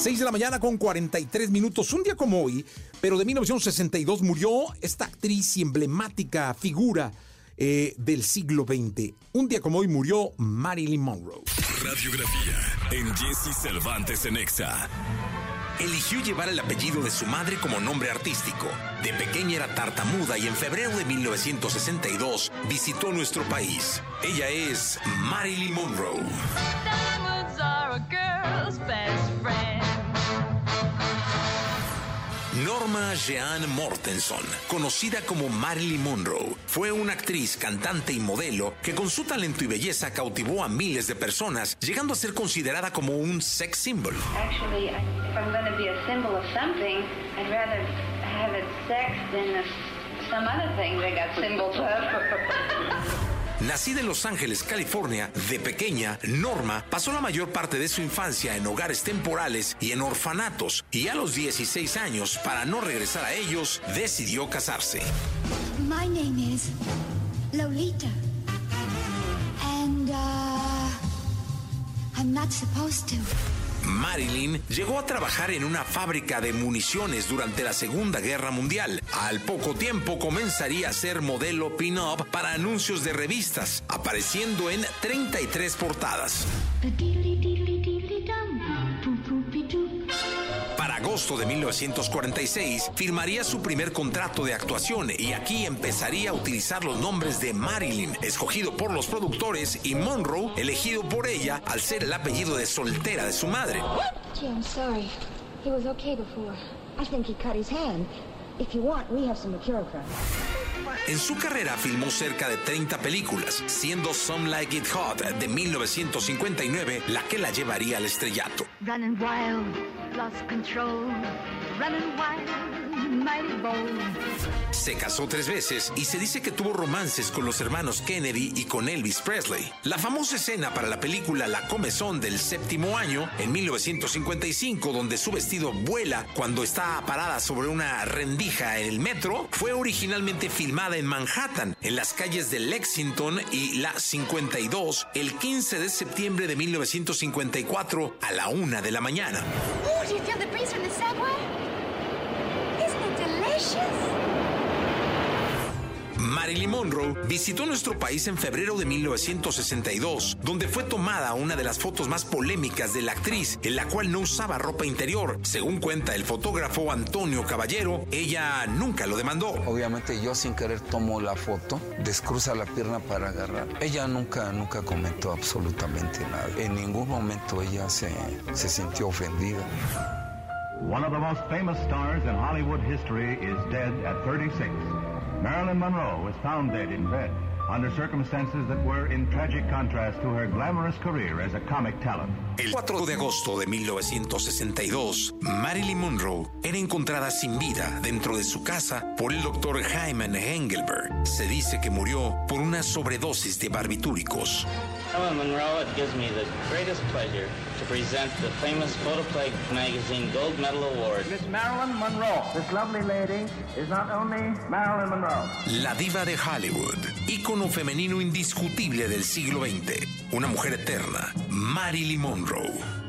6 de la mañana con 43 minutos. Un día como hoy, pero de 1962 murió esta actriz y emblemática figura eh, del siglo XX. Un día como hoy murió Marilyn Monroe. Radiografía en Jesse Cervantes en Exa. Eligió llevar el apellido de su madre como nombre artístico. De pequeña era tartamuda y en febrero de 1962 visitó nuestro país. Ella es Marilyn Monroe. Norma Jean Mortenson, conocida como Marilyn Monroe, fue una actriz, cantante y modelo que con su talento y belleza cautivó a miles de personas, llegando a ser considerada como un sex symbol. Actually, if I'm. Nacida en Los Ángeles, California, de pequeña, Norma pasó la mayor parte de su infancia en hogares temporales y en orfanatos, y a los 16 años, para no regresar a ellos, decidió casarse. My name is Lolita. And, uh, I'm. Marilyn llegó a trabajar en una fábrica de municiones durante la Segunda Guerra Mundial. Al poco tiempo comenzaría a ser modelo pin-up para anuncios de revistas, apareciendo en 33 portadas. Agosto de 1946 firmaría su primer contrato de actuación y aquí empezaría a utilizar los nombres de Marilyn, escogido por los productores, y Monroe, elegido por ella al ser el apellido de soltera de su madre. Gee, I'm sorry. He was okay before. I think he cut his hand. If you want, we have some Mercurochrome. En su carrera filmó cerca de 30 películas, siendo Some Like It Hot de 1959 la que la llevaría al estrellato. Running wild, lost control. Running wild. Se casó tres veces y se dice que tuvo romances con los hermanos Kennedy y con Elvis Presley. La famosa escena para la película La Comezón del séptimo año, en 1955, donde su vestido vuela cuando está parada sobre una rendija en el metro, fue originalmente filmada en Manhattan, en las calles de Lexington y la 52, el 15 de septiembre de 1954 a la una de la mañana. Oh, Marilyn Monroe visitó nuestro país en febrero de 1962, donde fue tomada una de las fotos más polémicas de la actriz, en la cual no usaba ropa interior. Según cuenta el fotógrafo Antonio Caballero, ella nunca lo demandó. Obviamente yo sin querer tomo la foto, descruza la pierna para agarrar. Ella nunca, nunca comentó absolutamente nada. En ningún momento ella se, se sintió ofendida. One of the most famous stars in Hollywood history is dead at 36. Marilyn Monroe was found dead in bed under circumstances that were in tragic contrast to her glamorous career as a comic talent. El 4 de agosto de 1962, Marilyn Monroe era encontrada sin vida dentro de su casa por el doctor Hyman Engelberg. Se dice que murió por una sobredosis de barbitúricos. Ellen Monroe, it gives me the greatest pleasure to present the famous Photoplay magazine Gold Medal Award. Miss Marilyn Monroe. This lovely lady is not only Marilyn Monroe. La diva de Hollywood, ícono femenino indiscutible del siglo XX, una mujer eterna, Marilyn Monroe.